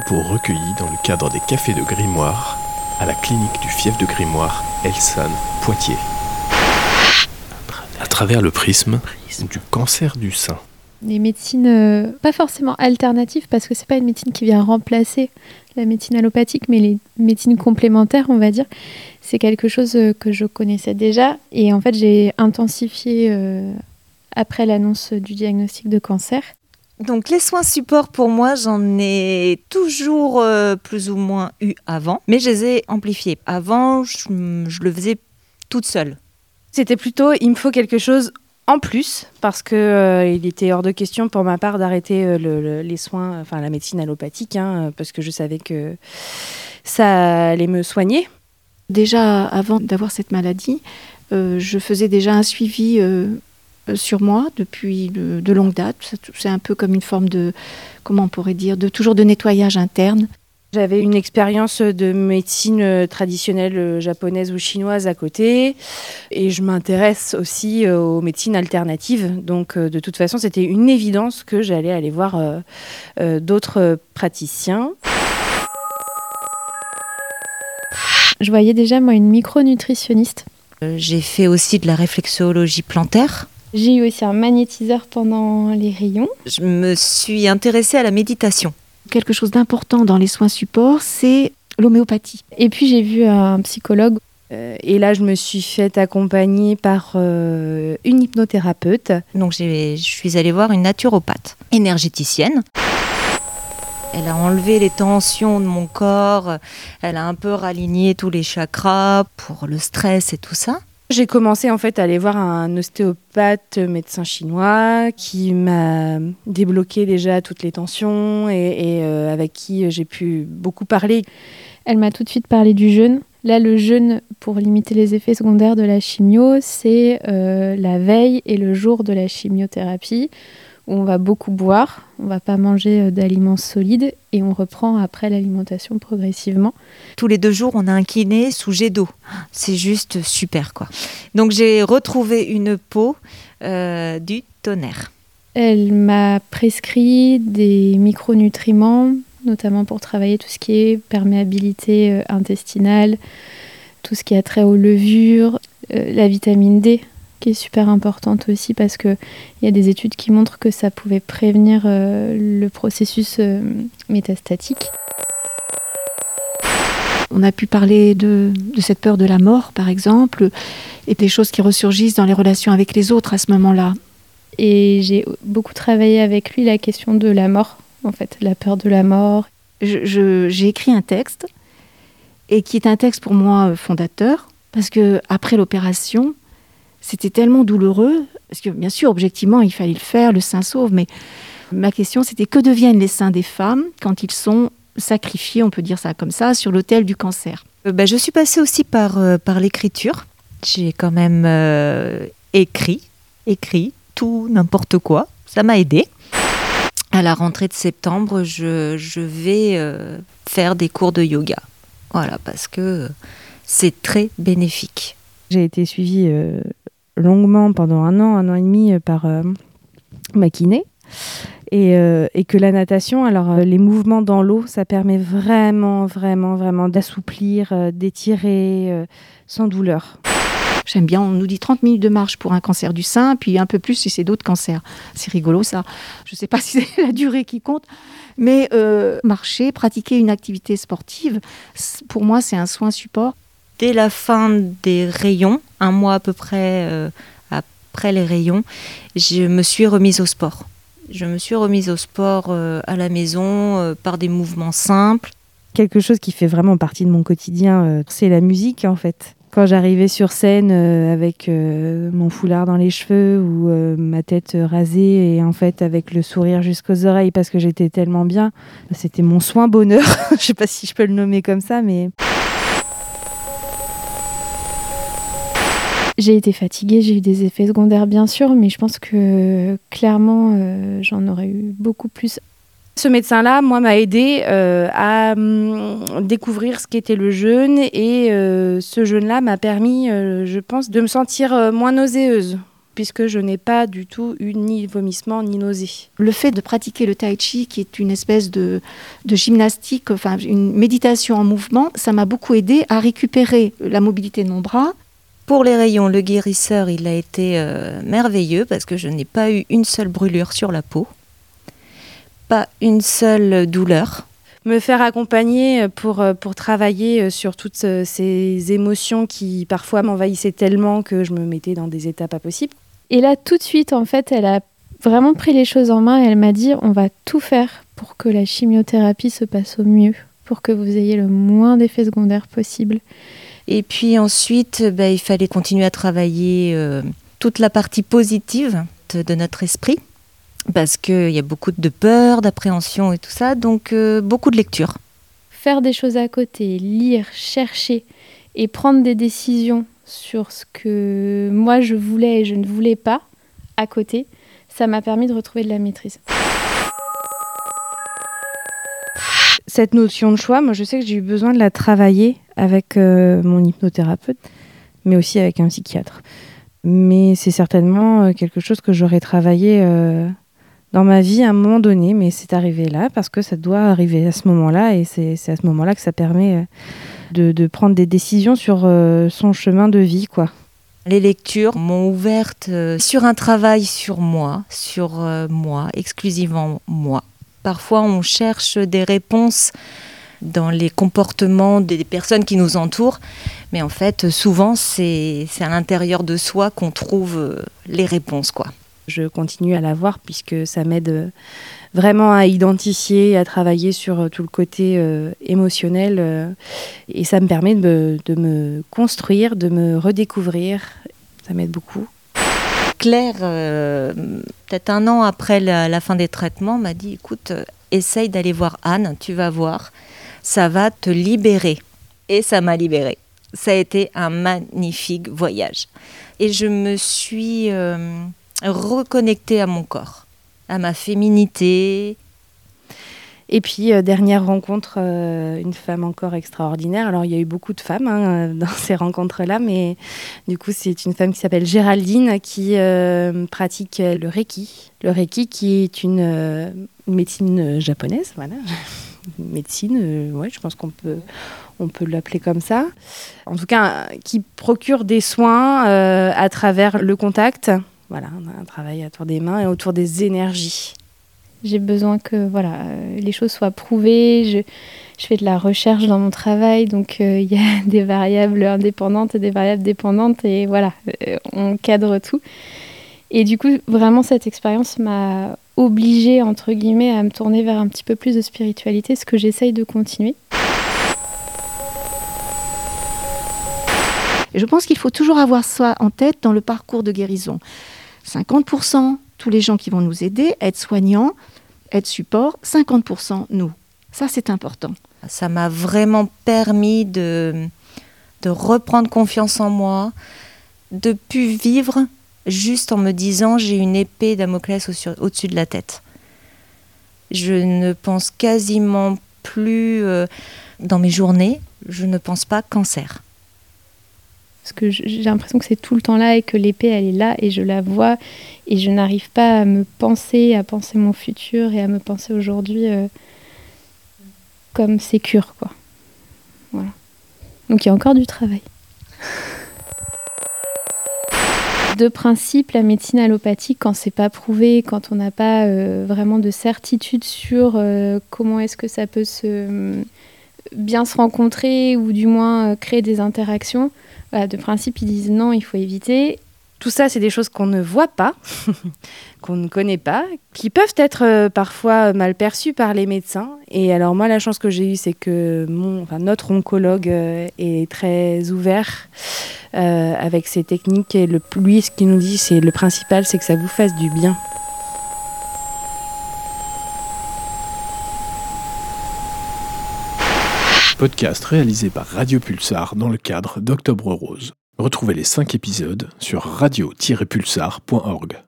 propos recueillis dans le cadre des cafés de Grimoire à la clinique du fief de Grimoire, Elson, Poitiers. À travers le prisme du cancer du sein. Les médecines, euh, pas forcément alternatives, parce que c'est pas une médecine qui vient remplacer la médecine allopathique, mais les médecines complémentaires, on va dire, c'est quelque chose euh, que je connaissais déjà. Et en fait, j'ai intensifié euh, après l'annonce du diagnostic de cancer. Donc les soins support pour moi, j'en ai toujours euh, plus ou moins eu avant, mais je les ai amplifiés. Avant, je, je le faisais toute seule. C'était plutôt, il me faut quelque chose en plus, parce que euh, il était hors de question pour ma part d'arrêter euh, le- le- les soins, enfin la médecine allopathique, hein, parce que je savais que ça allait me soigner. Déjà, avant d'avoir cette maladie, euh, je faisais déjà un suivi sur moi depuis de, de longue date. C'est- un peu comme une forme de, comment on pourrait dire, de toujours de nettoyage interne. J'avais une expérience de médecine euh, traditionnelle euh, japonaise ou chinoise à côté, et je m'intéresse aussi euh, aux médecines alternatives. Donc, euh, de toute façon, c'était une évidence que j'allais aller voir euh, euh, d'autres euh, praticiens. Je voyais déjà, moi, une micronutritionniste. Euh, J'ai fait aussi de la réflexologie plantaire. J'ai eu aussi un magnétiseur pendant les rayons. Je me suis intéressée à la méditation. Quelque chose d'important dans les soins supports, c'est l'homéopathie. Et puis j'ai vu un psychologue. Euh, et là, je me suis fait accompagner par euh, une hypnothérapeute. Donc je suis allée voir une naturopathe énergéticienne. Elle a enlevé les tensions de mon corps, elle a un peu raligné tous les chakras pour le stress et tout ça. J'ai commencé en fait à aller voir un ostéopathe médecin chinois qui m'a débloqué déjà toutes les tensions et, euh, avec qui j'ai pu beaucoup parler. Elle m'a tout de suite parlé du jeûne. Là, le jeûne, pour limiter les effets secondaires de la chimio, c'est euh, la veille et le jour de la chimiothérapie, où on va beaucoup boire, on va pas manger euh, d'aliments solides, et on reprend après l'alimentation progressivement. Tous les deux jours, on a un kiné sous jet d'eau. C'est juste super quoi. Donc j'ai retrouvé une peau euh, du tonnerre. Elle m'a prescrit des micronutriments, notamment pour travailler tout ce qui est perméabilité euh, intestinale, tout ce qui a trait aux levures, euh, la vitamine D qui est super importante aussi parce qu'il y a des études qui montrent que ça pouvait prévenir euh, le processus euh, métastatique. On a pu parler de, de cette peur de la mort, par exemple, et des choses qui ressurgissent dans les relations avec les autres à ce moment-là. Et j'ai beaucoup travaillé avec lui la question de la mort, en fait, la peur de la mort. J'ai écrit un texte, et qui est un texte pour moi euh, fondateur, parce que après l'opération, c'était tellement douloureux, parce que bien sûr, objectivement, il fallait le faire, le sein sauve, mais ma question c'était que deviennent les seins des femmes quand ils sont sacrifiés, on peut dire ça comme ça, sur l'autel du cancer? Euh, bah, je suis passée aussi par, euh, par l'écriture. J'ai quand même euh, écrit, écrit tout, n'importe quoi. Ça m'a aidé. À la rentrée de septembre, je, je vais euh, faire des cours de yoga. Voilà, parce que c'est très bénéfique. J'ai été suivie euh, longuement pendant un an, un an et demi euh, par euh, ma. Et, euh, et que la natation, alors les mouvements dans l'eau, ça permet vraiment, vraiment, vraiment d'assouplir, d'étirer sans douleur. J'aime bien, on nous dit 30 minutes de marche pour un cancer du sein, puis un peu plus si c'est d'autres cancers. C'est rigolo ça. Je ne sais pas si c'est la durée qui compte, mais marcher, pratiquer une activité sportive, pour moi c'est un soin support. Dès la fin des rayons, un mois à peu près euh, après les rayons, je me suis remise au sport. Je me suis remise au sport euh, à la maison euh, par des mouvements simples. Quelque chose qui fait vraiment partie de mon quotidien, c'est la musique en fait. Quand j'arrivais sur scène avec mon foulard dans les cheveux ou ma tête rasée et en fait avec le sourire jusqu'aux oreilles parce que j'étais tellement bien, c'était mon soin bonheur. Je sais pas si je peux le nommer comme ça, mais J'ai été fatiguée, j'ai eu des effets secondaires bien sûr, mais je pense que clairement euh, j'en aurais eu beaucoup plus. Ce médecin-là, moi, m'a aidé euh, à hum, découvrir ce qu'était le jeûne et euh, ce jeûne-là m'a permis, euh, je pense, de me sentir moins nauséeuse. puisque je n'ai pas du tout eu ni vomissement ni nausée. Le fait de pratiquer le tai chi, qui est une espèce de, de gymnastique, enfin une méditation en mouvement, ça m'a beaucoup aidé à récupérer la mobilité de mon bras. Pour les rayons, le guérisseur, il a été euh, merveilleux parce que je n'ai pas eu une seule brûlure sur la peau, pas une seule douleur. Me faire accompagner pour, euh, pour travailler euh, sur toutes ces émotions qui parfois m'envahissaient tellement que je me mettais dans des états pas possibles. Et là, tout de suite, en fait, elle a vraiment pris les choses en main et elle m'a dit on va tout faire pour que la chimiothérapie se passe au mieux, pour que vous ayez le moins d'effets secondaires possible. Et puis ensuite, bah, il fallait continuer à travailler euh, toute la partie positive de, de notre esprit, parce qu'il y a beaucoup de peur, d'appréhension et tout ça, donc euh, beaucoup de lecture. Faire des choses à côté, lire, chercher et prendre des décisions sur ce que moi je voulais et je ne voulais pas à côté, ça m'a permis de retrouver de la maîtrise. Cette notion de choix, moi je sais que j'ai eu besoin de la travailler avec euh, mon hypnothérapeute, mais aussi avec un psychiatre. Mais c'est certainement euh, quelque chose que j'aurais travaillé euh, dans ma vie à un moment donné, mais c'est arrivé là parce que ça doit arriver à ce moment-là et c'est à ce moment-là que ça permet de, prendre des décisions sur son chemin de vie, quoi. Les lectures m'ont ouverte sur un travail sur moi, sur moi, exclusivement moi. Parfois, on cherche des réponses dans les comportements des personnes qui nous entourent, mais en fait, souvent, c'est à l'intérieur de soi qu'on trouve les réponses, quoi. Je continue à la voir puisque ça m'aide vraiment à identifier, à travailler sur tout le côté euh, émotionnel euh, et ça me permet de de me, construire, de me redécouvrir. Ça m'aide beaucoup. Claire, euh, peut-être un an après la, fin des traitements, m'a dit écoute, essaye d'aller voir Anne, tu vas voir, ça va te libérer. Et ça m'a libérée. Ça a été un magnifique voyage. Et je me suis reconnecter à mon corps, à ma féminité. Et puis, euh, dernière rencontre, euh, une femme encore extraordinaire. Alors, il y a eu beaucoup de femmes hein, dans ces rencontres-là, mais du coup, c'est une femme qui s'appelle Géraldine qui euh, pratique le Reiki. Le Reiki qui est une, euh, médecine japonaise, voilà. médecine, ouais, je pense qu'on peut, on peut l'appeler comme ça. En tout cas, qui procure des soins à travers le contact voilà, un travail autour des mains et autour des énergies. J'ai besoin que voilà, euh, les choses soient prouvées. Je, je, fais de la recherche dans mon travail, donc il euh, y a des variables indépendantes et des variables dépendantes, et voilà, euh, on cadre tout. Et du coup, vraiment, cette expérience m'a obligée, entre guillemets, à me tourner vers un petit peu plus de spiritualité, ce que j'essaye de continuer. Je pense qu'il faut toujours avoir ça en tête dans le parcours de guérison. 50% tous les gens qui vont nous aider, être soignants, être support, 50% nous. Ça, c'est important. Ça m'a vraiment permis de, de reprendre confiance en moi, de plus vivre juste en me disant j'ai une épée Damoclès au-dessus de la tête. Je ne pense quasiment plus euh, dans mes journées, je ne pense pas cancer parce que j'ai l'impression que c'est tout le temps là et que l'épée elle est là et je la vois et je n'arrive pas à me penser, à penser mon futur et à me penser aujourd'hui euh, comme sécure quoi. Voilà. Donc il y a encore du travail. de principe, la médecine allopathique, quand c'est pas prouvé, quand on n'a pas euh, vraiment de certitude sur euh, comment est-ce que ça peut bien se rencontrer ou du moins créer des interactions, voilà, de principe, ils disent non, il faut éviter. Tout ça, c'est des choses qu'on ne voit pas, qu'on ne connaît pas, qui peuvent être euh, parfois mal perçues par les médecins. Et alors moi, la chance que j'ai eue, c'est que mon, enfin, notre oncologue euh, est très ouvert euh, avec ses techniques. Et le, lui, ce qu'il nous dit, c'est le principal, c'est que ça vous fasse du bien. Podcast réalisé par Radio Pulsar dans le cadre d'Octobre Rose. Retrouvez les 5 épisodes sur radio-pulsar.org.